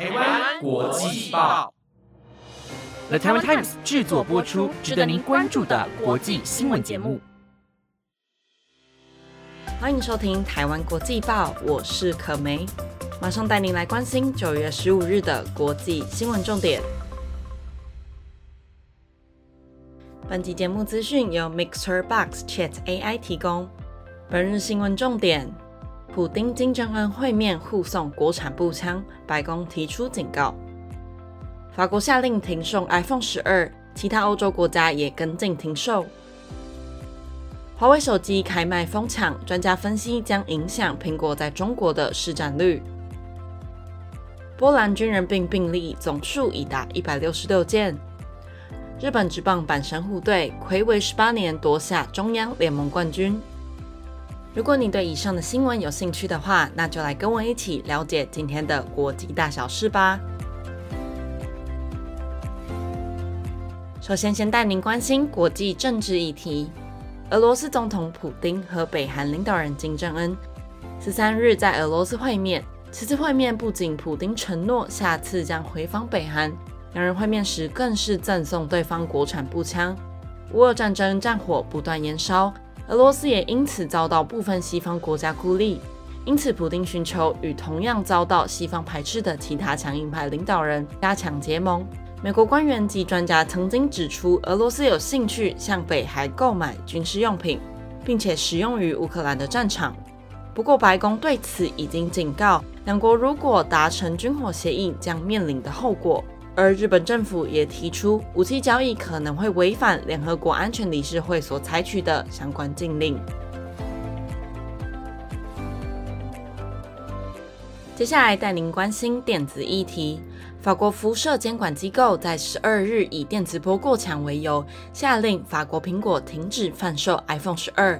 台湾国际报，The Taiwan Times 制作播出，值得您关注的国际新闻节目。欢迎收听台湾国际报，我是可梅，马上带您来关心九月十五日的国际新闻重点。本集节目资讯由 Mixer Box Chat AI 提供。本日新闻重点：普丁金正恩会面互送国产步枪，白宫提出警告。法国下令停售 iPhone 十二，其他欧洲国家也跟进停售。华为手机开卖疯抢，专家分析将影响苹果在中国的市占率。波兰军人病病例总数已达一百六十六件。日本职棒阪神虎队魁违十八年夺下中央联盟冠军。如果你对以上的新闻有兴趣的话，那就来跟我一起了解今天的国际大小事吧。首先，先带您关心国际政治议题。俄罗斯总统普京和北韩领导人金正恩十三日在俄罗斯会面。此次会面不仅普京承诺下次将回访北韩。两人会面时更是赠送对方国产步枪。乌俄战争战火不断延烧，俄罗斯也因此遭到部分西方国家孤立。因此，普京寻求与同样遭到西方排斥的其他强硬派领导人加强结盟。美国官员及专家曾经指出，俄罗斯有兴趣向北海购买军事用品，并且使用于乌克兰的战场。不过，白宫对此已经警告，两国如果达成军火协议，将面临的后果。而日本政府也提出，武器交易可能会违反联合国安全理事会所采取的相关禁令。接下来带您关心电子议题。法国辐射监管机构在十二日以电磁波过强为由，下令法国苹果停止贩售 iPhone 十二。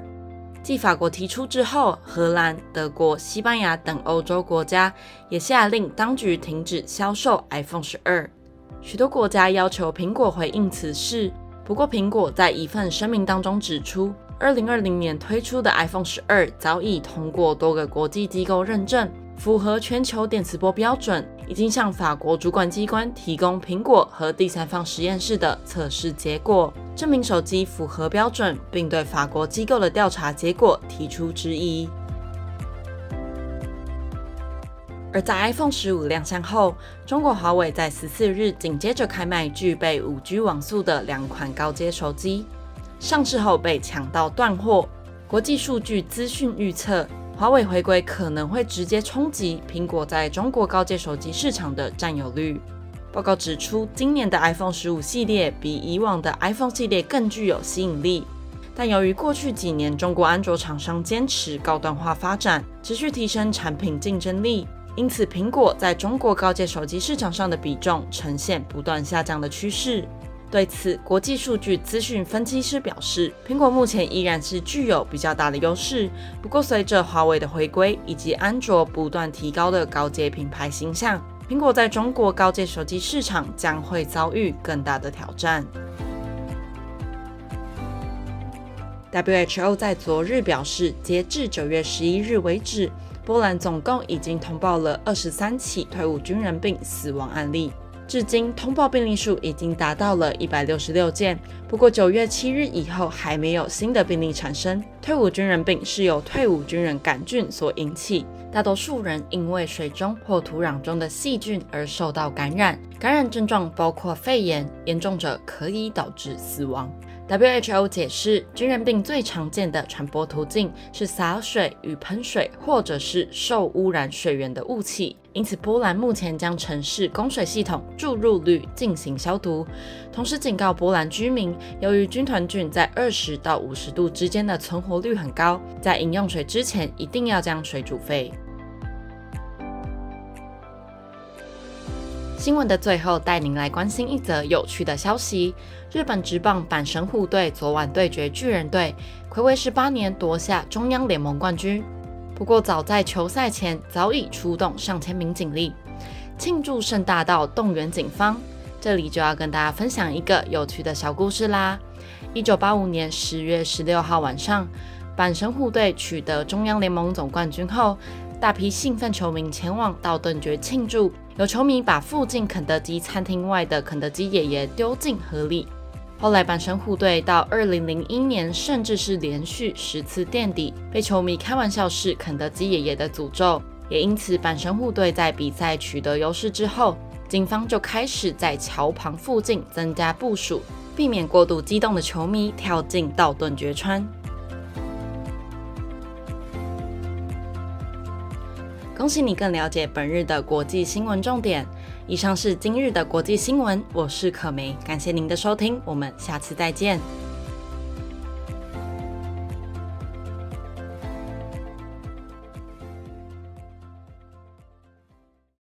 继法国提出之后，荷兰、德国、西班牙等欧洲国家也下令当局停止销售 iPhone 十二。许多国家要求苹果回应此事，不过苹果在一份声明当中指出，2020年推出的 iPhone 12早已通过多个国际机构认证，符合全球电磁波标准，已经向法国主管机关提供苹果和第三方实验室的测试结果，证明手机符合标准，并对法国机构的调查结果提出质疑。而在 iPhone 十五亮相后，中国华为在十四日紧接着开卖具备五 G 网速的两款高阶手机，上市后被抢到断货。国际数据资讯预测，华为回归可能会直接冲击苹果在中国高阶手机市场的占有率。报告指出，今年的 iPhone 十五系列比以往的 iPhone 系列更具有吸引力，但由于过去几年中国安卓厂商坚持高端化发展，持续提升产品竞争力。因此，苹果在中国高阶手机市场上的比重呈现不断下降的趋势。对此，国际数据资讯分析师表示，苹果目前依然是具有比较大的优势。不过，随着华为的回归以及安卓不断提高的高阶品牌形象，苹果在中国高阶手机市场将会遭遇更大的挑战。WHO 在昨日表示，截至九月十一日为止。波兰总共已经通报了二十三起退伍军人病死亡案例，至今通报病例数已经达到了一百六十六件。不过九月七日以后还没有新的病例产生。退伍军人病是由退伍军人杆菌所引起，大多数人因为水中或土壤中的细菌而受到感染，感染症状包括肺炎，严重者可以导致死亡。WHO 解释，军人病最常见的传播途径是洒水与喷水，或者是受污染水源的雾气。因此，波兰目前将城市供水系统注入氯进行消毒，同时警告波兰居民，由于军团菌在二十到五十度之间的存活率很高，在饮用水之前一定要将水煮沸。新闻的最后，带您来关心一则有趣的消息：日本职棒阪神户队昨晚对决巨人队，暌违十八年夺下中央联盟冠军。不过，早在球赛前，早已出动上千名警力庆祝盛大到动员警方。这里就要跟大家分享一个有趣的小故事啦。一九八五年十月十六号晚上，阪神户队取得中央联盟总冠军后。大批兴奋球迷前往道顿崛庆祝，有球迷把附近肯德基餐厅外的肯德基爷爷丢进河里。后来，阪神虎队到二零零一年，甚至是连续十次垫底，被球迷开玩笑是肯德基爷爷的诅咒。也因此，阪神虎队在比赛取得优势之后，警方就开始在桥旁附近增加部署，避免过度激动的球迷跳进道顿崛川。恭喜你更了解本日的国际新闻重点。以上是今日的国际新闻，我是可梅，感谢您的收听，我们下次再见。